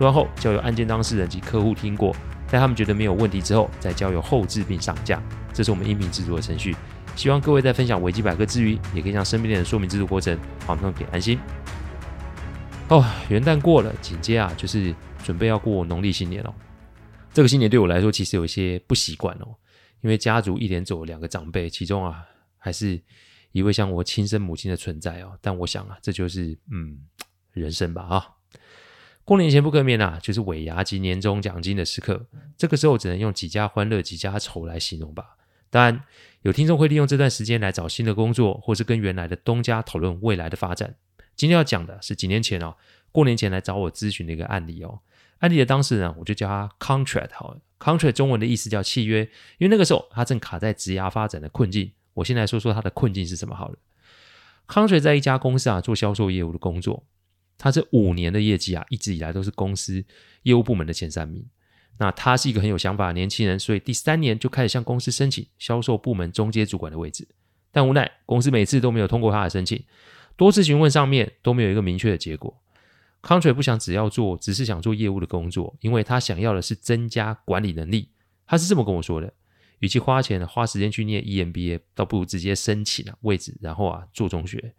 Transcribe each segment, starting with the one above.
录完后交由案件当事人及客户听过，在他们觉得没有问题之后，再交由后制并上架。这是我们音频制作的程序。希望各位在分享维基百科之余，也可以向身边的人说明制作过程，好让他们可以安心。哦，元旦过了，紧接啊就是准备要过农历新年了。这个新年对我来说其实有一些不习惯哦，因为家族一连走了两个长辈，其中啊还是一位像我亲生母亲的存在哦。但我想啊，这就是嗯人生吧啊。过年前不可免啊，就是尾牙及年终奖金的时刻。这个时候只能用几家欢乐几家愁来形容吧。当然，有听众会利用这段时间来找新的工作，或是跟原来的东家讨论未来的发展。今天要讲的是几年前哦，过年前来找我咨询的一个案例哦。案例的当事人我就叫他 Contract 好了，Contract 中文的意思叫契约，因为那个时候他正卡在职涯发展的困境。我先来说说他的困境是什么好了。Contract 在一家公司啊做销售业务的工作。他这五年的业绩啊，一直以来都是公司业务部门的前三名。那他是一个很有想法的年轻人，所以第三年就开始向公司申请销售部门中阶主管的位置。但无奈公司每次都没有通过他的申请，多次询问上面都没有一个明确的结果。Country 不想只要做，只是想做业务的工作，因为他想要的是增加管理能力。他是这么跟我说的：与其花钱花时间去念 EMBA，倒不如直接申请啊位置，然后啊做中学。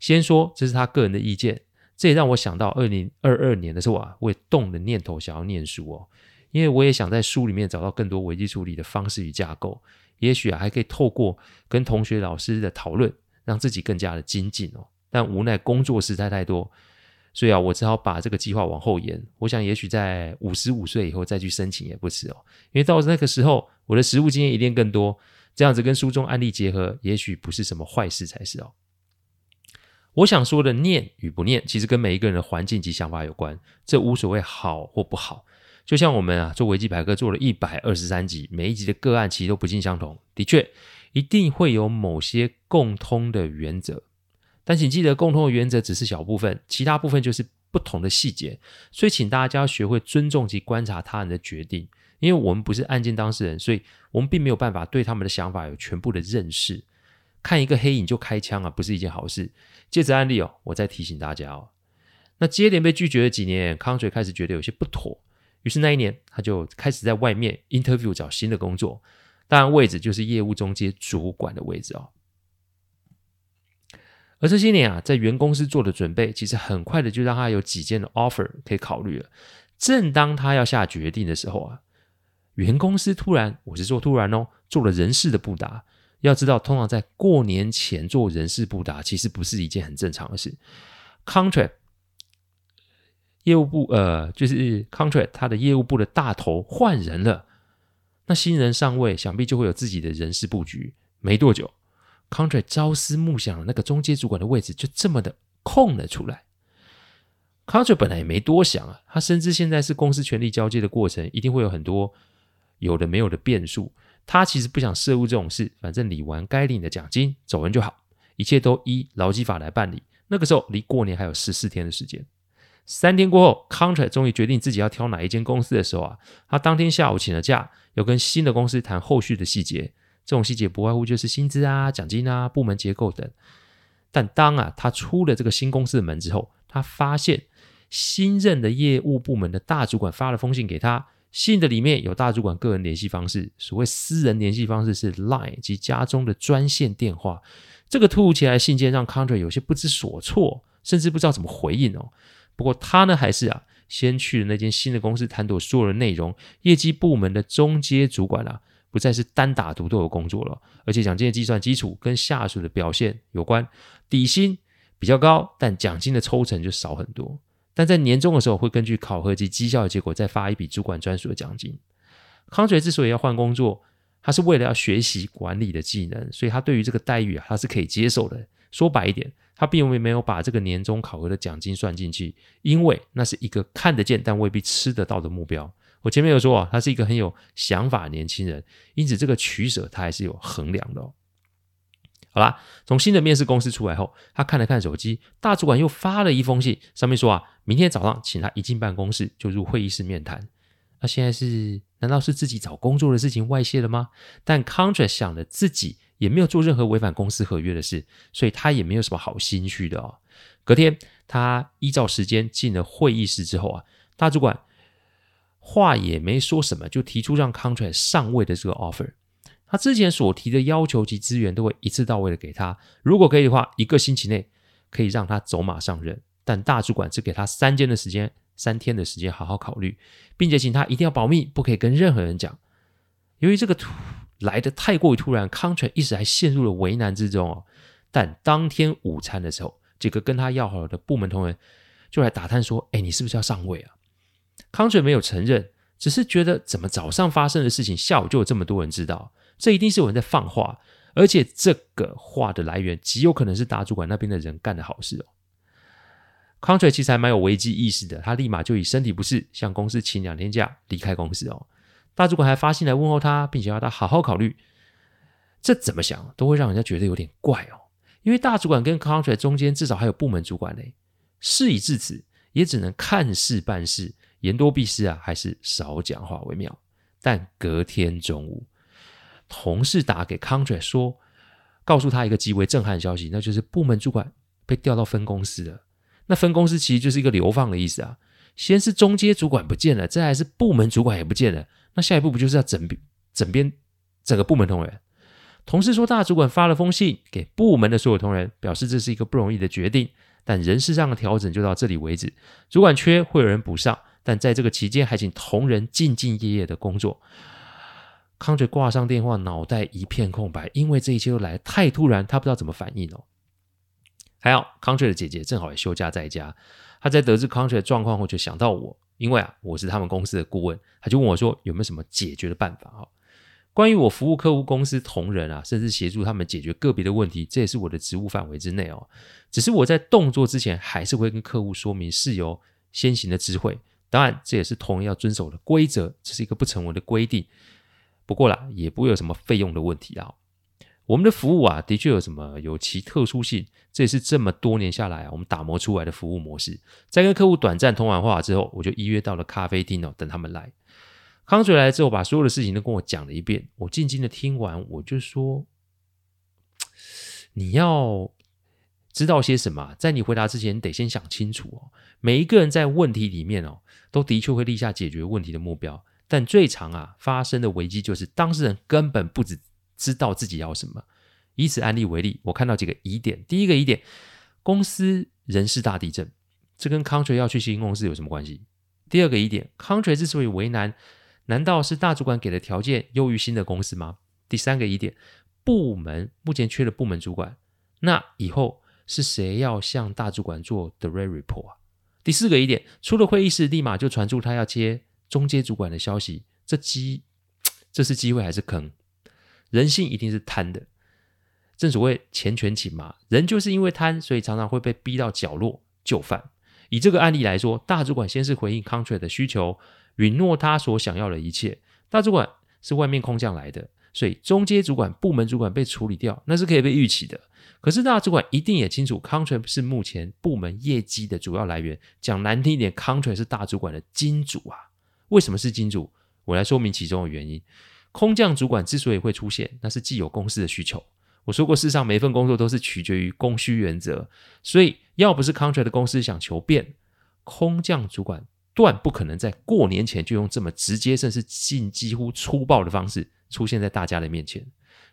先说这是他个人的意见。这也让我想到二零二二年的时候啊，我也动了念头想要念书哦，因为我也想在书里面找到更多危机处理的方式与架构，也许啊还可以透过跟同学老师的讨论，让自己更加的精进哦。但无奈工作实在太多，所以啊，我只好把这个计划往后延。我想也许在五十五岁以后再去申请也不迟哦，因为到那个时候我的实务经验一定更多，这样子跟书中案例结合，也许不是什么坏事才是哦。我想说的念与不念，其实跟每一个人的环境及想法有关，这无所谓好或不好。就像我们啊做维基百科做了一百二十三集，每一集的个案其实都不尽相同。的确，一定会有某些共通的原则，但请记得，共通的原则只是小部分，其他部分就是不同的细节。所以，请大家要学会尊重及观察他人的决定，因为我们不是案件当事人，所以我们并没有办法对他们的想法有全部的认识。看一个黑影就开枪啊，不是一件好事。借此案例哦，我再提醒大家哦。那接连被拒绝了几年康水开始觉得有些不妥，于是那一年他就开始在外面 interview 找新的工作，当然位置就是业务中阶主管的位置哦。而这些年啊，在原公司做的准备，其实很快的就让他有几件的 offer 可以考虑了。正当他要下决定的时候啊，原公司突然，我是说突然哦，做了人事的布达。要知道，通常在过年前做人事布达，其实不是一件很正常的事。Contract 业务部，呃，就是 Contract 他的业务部的大头换人了，那新人上位，想必就会有自己的人事布局。没多久，Contract 朝思暮想的，那个中介主管的位置就这么的空了出来。Contract 本来也没多想啊，他深知现在是公司权力交接的过程，一定会有很多有的没有的变数。他其实不想涉入这种事，反正领完该领的奖金，走人就好，一切都依劳基法来办理。那个时候离过年还有十四天的时间。三天过后，Contra 终于决定自己要挑哪一间公司的时候啊，他当天下午请了假，要跟新的公司谈后续的细节。这种细节不外乎就是薪资啊、奖金啊、部门结构等。但当啊他出了这个新公司的门之后，他发现新任的业务部门的大主管发了封信给他。信的里面有大主管个人联系方式，所谓私人联系方式是 Line 及家中的专线电话。这个突如其来的信件让 Conter 有些不知所措，甚至不知道怎么回应哦。不过他呢，还是啊，先去了那间新的公司谈妥所有的内容。业绩部门的中阶主管啊，不再是单打独斗的工作了，而且奖金的计算基础跟下属的表现有关，底薪比较高，但奖金的抽成就少很多。但在年终的时候，会根据考核及绩效的结果，再发一笔主管专属的奖金。Contract 之所以要换工作，他是为了要学习管理的技能，所以他对于这个待遇啊，他是可以接受的。说白一点，他并没有把这个年终考核的奖金算进去，因为那是一个看得见但未必吃得到的目标。我前面有说啊，他是一个很有想法的年轻人，因此这个取舍他还是有衡量的。好啦，从新的面试公司出来后，他看了看手机，大主管又发了一封信，上面说啊，明天早上请他一进办公室就入会议室面谈。那现在是难道是自己找工作的事情外泄了吗？但 Contra 想了自己也没有做任何违反公司合约的事，所以他也没有什么好心虚的哦。隔天，他依照时间进了会议室之后啊，大主管话也没说什么，就提出让 Contra 上位的这个 offer。他之前所提的要求及资源都会一次到位的给他，如果可以的话，一个星期内可以让他走马上任。但大主管只给他三天的时间，三天的时间好好考虑，并且请他一定要保密，不可以跟任何人讲。由于这个突来的太过于突然，Contract 一时还陷入了为难之中哦。但当天午餐的时候，这个跟他要好的部门同仁就来打探说：“哎，你是不是要上位啊？”Contract 没有承认，只是觉得怎么早上发生的事情，下午就有这么多人知道。这一定是有人在放话，而且这个话的来源极有可能是大主管那边的人干的好事哦。Contra 其实还蛮有危机意识的，他立马就以身体不适向公司请两天假离开公司哦。大主管还发信来问候他，并且要他好好考虑。这怎么想都会让人家觉得有点怪哦，因为大主管跟 Contra 中间至少还有部门主管呢。事已至此，也只能看事办事，言多必失啊，还是少讲话为妙。但隔天中午，同事打给 Contry 说，告诉他一个极为震撼的消息，那就是部门主管被调到分公司了。那分公司其实就是一个流放的意思啊。先是中阶主管不见了，再来是部门主管也不见了。那下一步不就是要整编整编整个部门同仁？同事说，大主管发了封信给部门的所有同仁，表示这是一个不容易的决定，但人事上的调整就到这里为止。主管缺会有人补上，但在这个期间还请同仁兢兢业业的工作。Contract 挂上电话，脑袋一片空白，因为这一切都来得太突然，他不知道怎么反应哦。还好，Contract 的姐姐正好也休假在家，她在得知 Contract 的状况后，就想到我，因为啊，我是他们公司的顾问，她就问我说有没有什么解决的办法哈。关于我服务客户公司同仁啊，甚至协助他们解决个别的问题，这也是我的职务范围之内哦。只是我在动作之前，还是会跟客户说明事由先行的知会，当然这也是同仁要遵守的规则，这是一个不成文的规定。不过啦，也不会有什么费用的问题啊。我们的服务啊，的确有什么有其特殊性，这也是这么多年下来啊，我们打磨出来的服务模式。在跟客户短暂通完话之后，我就预约到了咖啡厅哦，等他们来。康水来之后，把所有的事情都跟我讲了一遍。我静静的听完，我就说：“你要知道些什么？在你回答之前，得先想清楚哦。每一个人在问题里面哦，都的确会立下解决问题的目标。”但最常啊发生的危机就是当事人根本不只知道自己要什么。以此案例为例，我看到几个疑点。第一个疑点，公司人事大地震，这跟 Country 要去新公司有什么关系？第二个疑点，Country 之所以为难，难道是大主管给的条件优于新的公司吗？第三个疑点，部门目前缺了部门主管，那以后是谁要向大主管做 direct report 啊？第四个疑点，出了会议室立马就传出他要接。中介主管的消息，这机 这是机会还是坑？人性一定是贪的，正所谓钱权情嘛，人就是因为贪，所以常常会被逼到角落就范。以这个案例来说，大主管先是回应 Contract 的需求，允诺他所想要的一切。大主管是外面空降来的，所以中阶主管、部门主管被处理掉，那是可以被预期的。可是大主管一定也清楚，Contract 是目前部门业绩的主要来源。讲难听一点，Contract 是大主管的金主啊。为什么是金主？我来说明其中的原因。空降主管之所以会出现，那是既有公司的需求。我说过，世上每一份工作都是取决于供需原则，所以要不是 Contract 的公司想求变，空降主管断不可能在过年前就用这么直接，甚至近几乎粗暴的方式出现在大家的面前。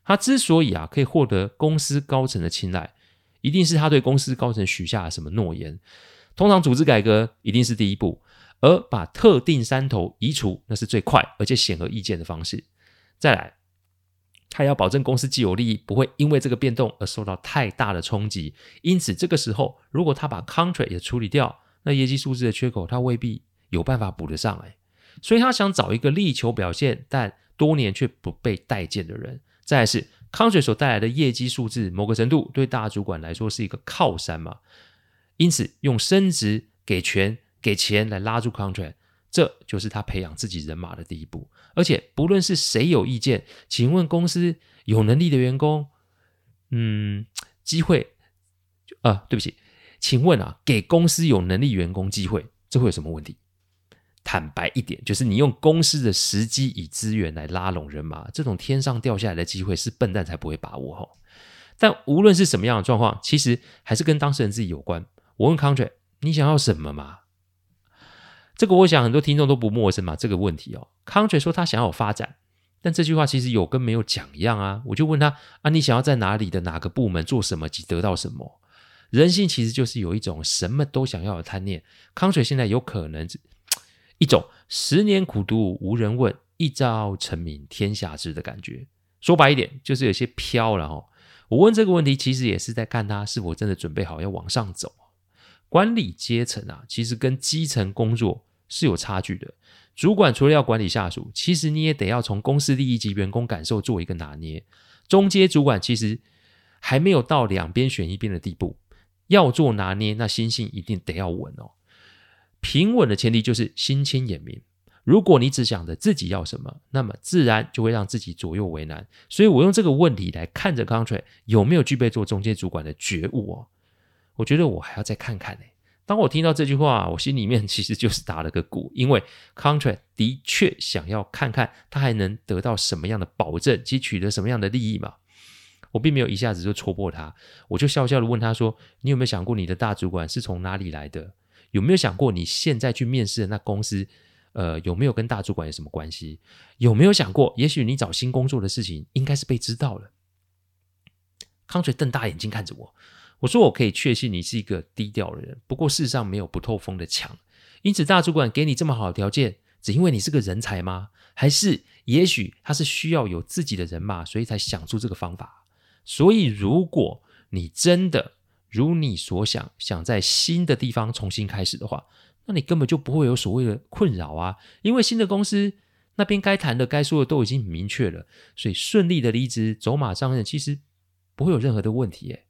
他之所以啊可以获得公司高层的青睐，一定是他对公司高层许下了什么诺言。通常组织改革一定是第一步。而把特定山头移除，那是最快而且显而易见的方式。再来，他要保证公司既有利益不会因为这个变动而受到太大的冲击。因此，这个时候如果他把 Country 也处理掉，那业绩数字的缺口他未必有办法补得上哎。所以他想找一个力求表现但多年却不被待见的人。再来是，Country 所带来的业绩数字，某个程度对大主管来说是一个靠山嘛。因此，用升职、给权、给钱来拉住 contract，这就是他培养自己人马的第一步。而且，不论是谁有意见，请问公司有能力的员工，嗯，机会，啊，对不起，请问啊，给公司有能力员工机会，这会有什么问题？坦白一点，就是你用公司的时机与资源来拉拢人马，这种天上掉下来的机会是笨蛋才不会把握哈。但无论是什么样的状况，其实还是跟当事人自己有关。我问 contract，你想要什么嘛？这个我想很多听众都不陌生嘛。这个问题哦，contract 说他想要发展，但这句话其实有跟没有讲一样啊。我就问他啊，你想要在哪里的哪个部门做什么及得到什么？人性其实就是有一种什么都想要的贪念。contract 现在有可能。一种十年苦读无人问，一朝成名天下知的感觉。说白一点，就是有些飘了哦。我问这个问题，其实也是在看他是否真的准备好要往上走。管理阶层啊，其实跟基层工作是有差距的。主管除了要管理下属，其实你也得要从公司利益及员工感受做一个拿捏。中阶主管其实还没有到两边选一边的地步，要做拿捏，那心性一定得要稳哦。平稳的前提就是心清眼明。如果你只想着自己要什么，那么自然就会让自己左右为难。所以我用这个问题来看着康特有没有具备做中介主管的觉悟哦。我觉得我还要再看看呢。当我听到这句话，我心里面 其实就是打了个鼓，因为 contract 的确想要看看他还能得到什么样的保证及取得什么样的利益嘛。我并没有一下子就戳破他，我就笑笑的问他说：“你有没有想过你的大主管是从哪里来的？”有没有想过，你现在去面试的那公司，呃，有没有跟大主管有什么关系？有没有想过，也许你找新工作的事情应该是被知道了？康垂瞪大眼睛看着我，我说：“我可以确信你是一个低调的人，不过世上没有不透风的墙。因此，大主管给你这么好的条件，只因为你是个人才吗？还是也许他是需要有自己的人马，所以才想出这个方法？所以，如果你真的……如你所想，想在新的地方重新开始的话，那你根本就不会有所谓的困扰啊！因为新的公司那边该谈的、该说的都已经明确了，所以顺利的离职、走马上任，其实不会有任何的问题。诶，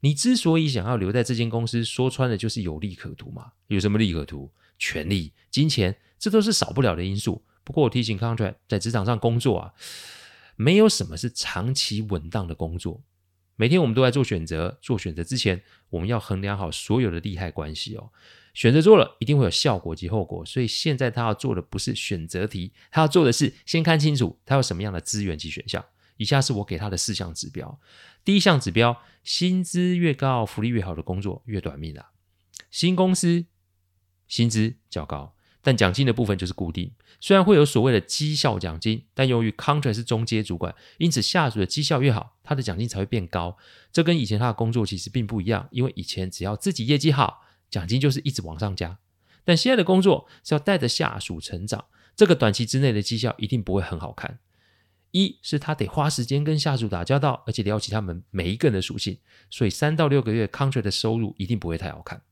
你之所以想要留在这间公司，说穿了就是有利可图嘛。有什么利可图？权力、金钱，这都是少不了的因素。不过我提醒 contract，在职场上工作啊，没有什么是长期稳当的工作。每天我们都在做选择，做选择之前，我们要衡量好所有的利害关系哦。选择做了，一定会有效果及后果。所以现在他要做的不是选择题，他要做的是先看清楚他有什么样的资源及选项。以下是我给他的四项指标：第一项指标，薪资越高，福利越好的工作越短命啊。新公司薪资较高。但奖金的部分就是固定，虽然会有所谓的绩效奖金，但由于 Contra 是中阶主管，因此下属的绩效越好，他的奖金才会变高。这跟以前他的工作其实并不一样，因为以前只要自己业绩好，奖金就是一直往上加。但现在的工作是要带着下属成长，这个短期之内的绩效一定不会很好看。一是他得花时间跟下属打交道，而且了解他们每一个人的属性，所以三到六个月 contract 的收入一定不会太好看。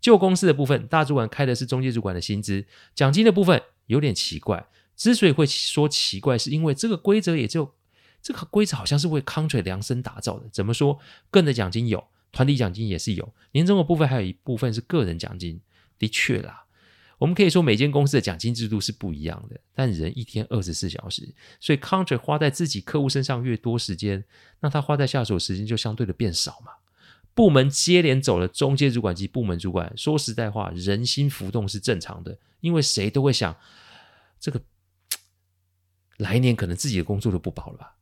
旧公司的部分，大主管开的是中介主管的薪资，奖金的部分有点奇怪。之所以会说奇怪，是因为这个规则也就这个规则好像是为 contract 量身打造的。怎么说？个人的奖金有，团体奖金也是有，年终的部分还有一部分是个人奖金。的确啦，我们可以说每间公司的奖金制度是不一样的，但人一天二十四小时，所以 Country 花在自己客户身上越多时间，那他花在下属时间就相对的变少嘛。部门接连走了中阶主管及部门主管，说实在话，人心浮动是正常的，因为谁都会想，这个来年可能自己的工作都不保了吧？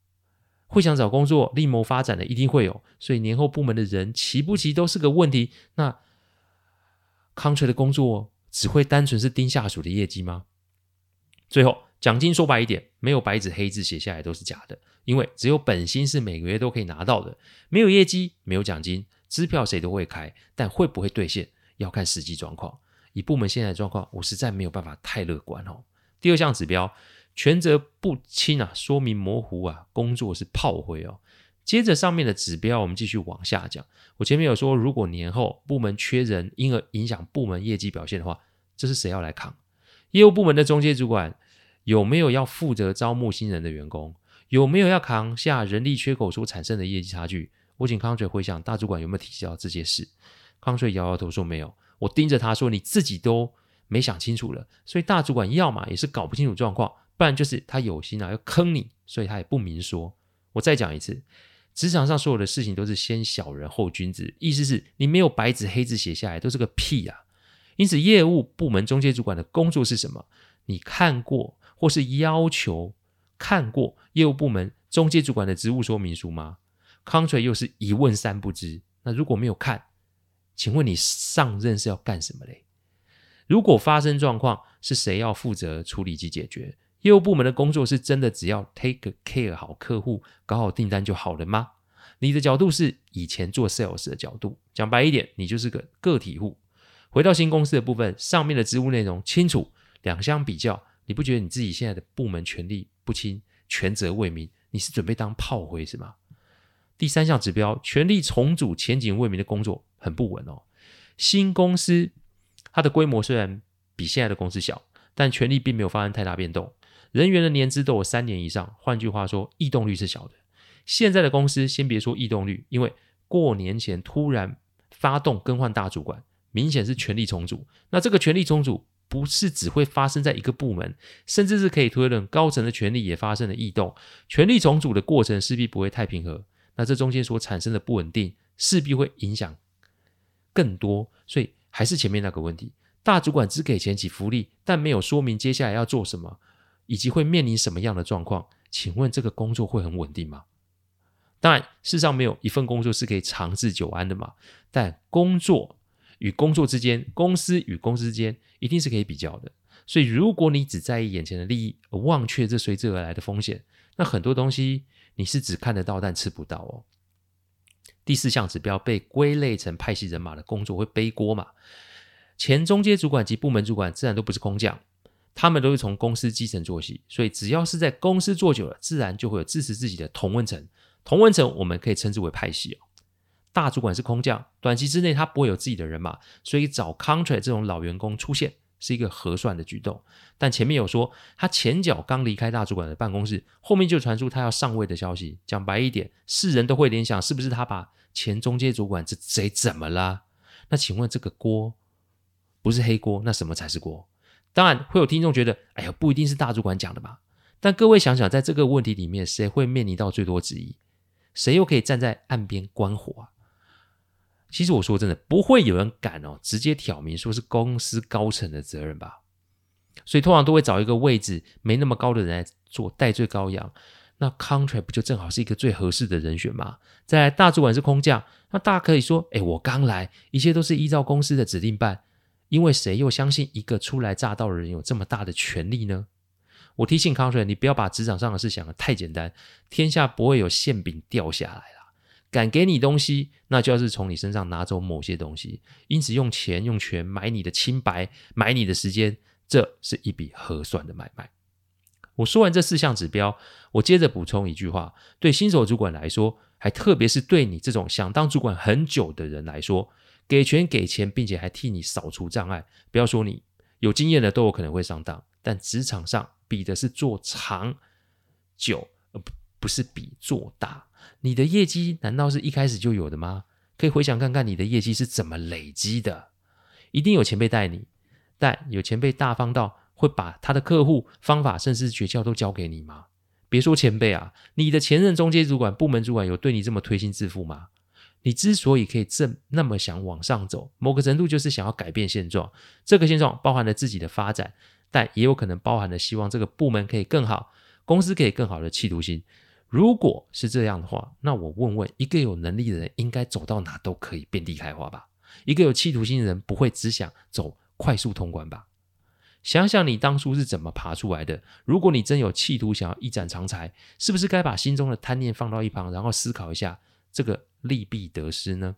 会想找工作、另谋发展的一定会有，所以年后部门的人齐不齐都是个问题。那 Country 的工作只会单纯是盯下属的业绩吗？最后，奖金说白一点，没有白纸黑字写下来都是假的，因为只有本薪是每个月都可以拿到的，没有业绩，没有奖金。支票谁都会开，但会不会兑现要看实际状况。以部门现在的状况，我实在没有办法太乐观哦。第二项指标，权责不清啊，说明模糊啊，工作是炮灰哦。接着上面的指标，我们继续往下讲。我前面有说，如果年后部门缺人，因而影响部门业绩表现的话，这是谁要来扛？业务部门的中介主管有没有要负责招募新人的员工？有没有要扛下人力缺口所产生的业绩差距？我请 Country 回想大主管有没有提到这些事？Country 摇摇头说没有。我盯着他说：“你自己都没想清楚了，所以大主管要么也是搞不清楚状况，不然就是他有心啊要坑你，所以他也不明说。”我再讲一次，职场上所有的事情都是先小人后君子，意思是你没有白纸黑字写下来，都是个屁啊！因此，业务部门中介主管的工作是什么？你看过或是要求看过业务部门中介主管的职务说明书吗？Country 又是一问三不知。那如果没有看，请问你上任是要干什么嘞？如果发生状况，是谁要负责处理及解决？业务部门的工作是真的只要 take care 好客户，搞好订单就好了吗？你的角度是以前做 sales 的角度，讲白一点，你就是个个体户。回到新公司的部分，上面的职务内容清楚，两相比较，你不觉得你自己现在的部门权力不清、权责未明？你是准备当炮灰是吗？第三项指标，权力重组、前景未明的工作很不稳哦。新公司它的规模虽然比现在的公司小，但权力并没有发生太大变动，人员的年资都有三年以上。换句话说，异动率是小的。现在的公司先别说异动率，因为过年前突然发动更换大主管，明显是权力重组。那这个权力重组不是只会发生在一个部门，甚至是可以推论高层的权力也发生了异动。权力重组的过程势必不会太平和。那这中间所产生的不稳定，势必会影响更多，所以还是前面那个问题：大主管只给钱给福利，但没有说明接下来要做什么，以及会面临什么样的状况。请问这个工作会很稳定吗？当然，世上没有一份工作是可以长治久安的嘛。但工作与工作之间，公司与公司之间，一定是可以比较的。所以，如果你只在意眼前的利益，而忘却这随之而来的风险，那很多东西。你是只看得到但吃不到哦。第四项指标被归类成派系人马的工作会背锅嘛？前中阶主管及部门主管自然都不是空降，他们都是从公司基层做起，所以只要是在公司做久了，自然就会有支持自己的同温层。同温层我们可以称之为派系哦。大主管是空降，短期之内他不会有自己的人马，所以找 contract 这种老员工出现。是一个合算的举动，但前面有说他前脚刚离开大主管的办公室，后面就传出他要上位的消息。讲白一点，世人都会联想，是不是他把前中阶主管这贼怎么了？那请问这个锅不是黑锅，那什么才是锅？当然会有听众觉得，哎呀，不一定是大主管讲的吧？但各位想想，在这个问题里面，谁会面临到最多质疑？谁又可以站在岸边观火啊？其实我说真的，不会有人敢哦，直接挑明说是公司高层的责任吧。所以通常都会找一个位置没那么高的人来做代罪羔羊。那 contract 不就正好是一个最合适的人选吗？再来，大主管是空降，那大家可以说，哎，我刚来，一切都是依照公司的指令办。因为谁又相信一个初来乍到的人有这么大的权力呢？我提醒 contract，你不要把职场上的事想得太简单，天下不会有馅饼掉下来啦。敢给你东西，那就要是从你身上拿走某些东西。因此，用钱用权买你的清白，买你的时间，这是一笔合算的买卖。我说完这四项指标，我接着补充一句话：对新手主管来说，还特别是对你这种想当主管很久的人来说，给权给钱，并且还替你扫除障碍。不要说你有经验的都有可能会上当，但职场上比的是做长久，而不不是比做大。你的业绩难道是一开始就有的吗？可以回想看看你的业绩是怎么累积的。一定有前辈带你，但有前辈大方到会把他的客户、方法甚至诀窍都教给你吗？别说前辈啊，你的前任中介主管、部门主管有对你这么推心置腹吗？你之所以可以这那么想往上走，某个程度就是想要改变现状。这个现状包含了自己的发展，但也有可能包含了希望这个部门可以更好，公司可以更好的企图心。如果是这样的话，那我问问，一个有能力的人应该走到哪都可以遍地开花吧？一个有企图心的人不会只想走快速通关吧？想想你当初是怎么爬出来的？如果你真有企图想要一展长才，是不是该把心中的贪念放到一旁，然后思考一下这个利弊得失呢？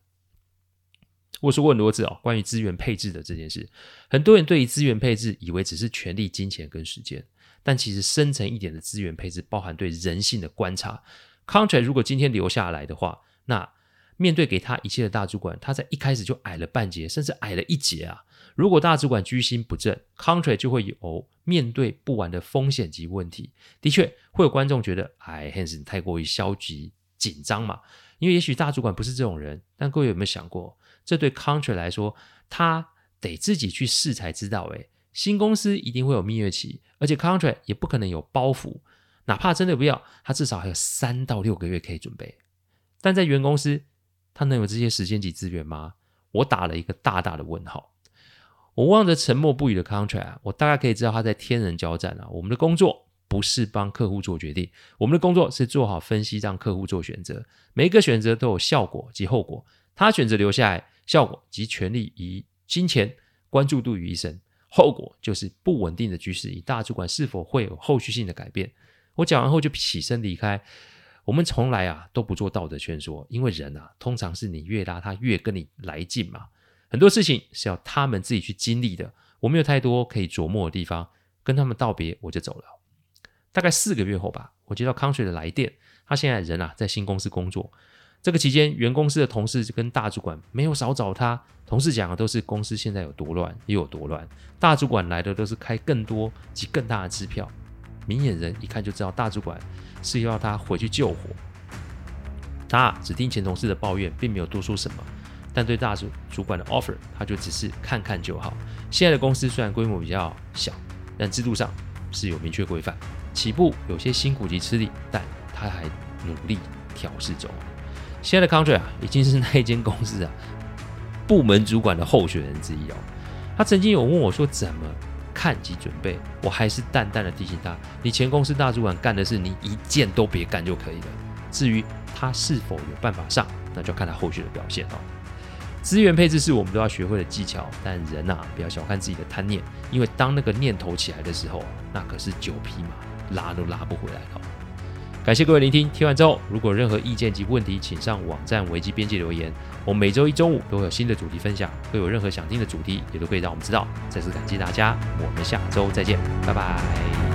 我说过很多次哦，关于资源配置的这件事，很多人对于资源配置以为只是权力、金钱跟时间。但其实深层一点的资源配置，包含对人性的观察。Contract 如果今天留下来的话，那面对给他一切的大主管，他在一开始就矮了半截，甚至矮了一截啊！如果大主管居心不正，contract 就会有面对不完的风险及问题。的确，会有观众觉得，哎，Hans 你太过于消极紧张嘛？因为也许大主管不是这种人。但各位有没有想过，这对 Contra 来说，他得自己去试才知道。哎，新公司一定会有蜜月期，而且 Contra 也不可能有包袱。哪怕真的不要，他至少还有三到六个月可以准备。但在原公司，他能有这些时间及资源吗？我打了一个大大的问号。我望着沉默不语的 Contra，我大概可以知道他在天人交战啊。我们的工作不是帮客户做决定，我们的工作是做好分析，让客户做选择。每一个选择都有效果及后果。他选择留下来，效果及权力与金钱关注度于一身，后果就是不稳定的局势与大主管是否会有后续性的改变。我讲完后就起身离开。我们从来啊都不做道德劝说，因为人啊通常是你越拉他越跟你来劲嘛。很多事情是要他们自己去经历的，我没有太多可以琢磨的地方，跟他们道别我就走了。大概四个月后吧，我接到康水的来电，他现在人啊在新公司工作。这个期间，原公司的同事跟大主管没有少找他，同事讲的都是公司现在有多乱，又有多乱。大主管来的都是开更多及更大的支票，明眼人一看就知道大主管是要他回去救火。他只听前同事的抱怨，并没有多说什么。但对大主主管的 offer，他就只是看看就好。现在的公司虽然规模比较小，但制度上是有明确规范。起步有些辛苦及吃力，但他还努力调试中。现在的 contract 啊，已经是那一间公司啊部门主管的候选人之一哦。他曾经有问我说怎么看及准备，我还是淡淡的提醒他：你前公司大主管干的事，你一件都别干就可以了。至于他是否有办法上，那就看他后续的表现哦。资源配置是我们都要学会的技巧，但人呐、啊，不要小看自己的贪念，因为当那个念头起来的时候，那可是九匹马拉都拉不回来了。感谢各位聆听，听完之后，如果任何意见及问题，请上网站维基编辑留言。我们每周一中午都会有新的主题分享，会有任何想听的主题，也都可以让我们知道。再次感谢大家，我们下周再见，拜拜。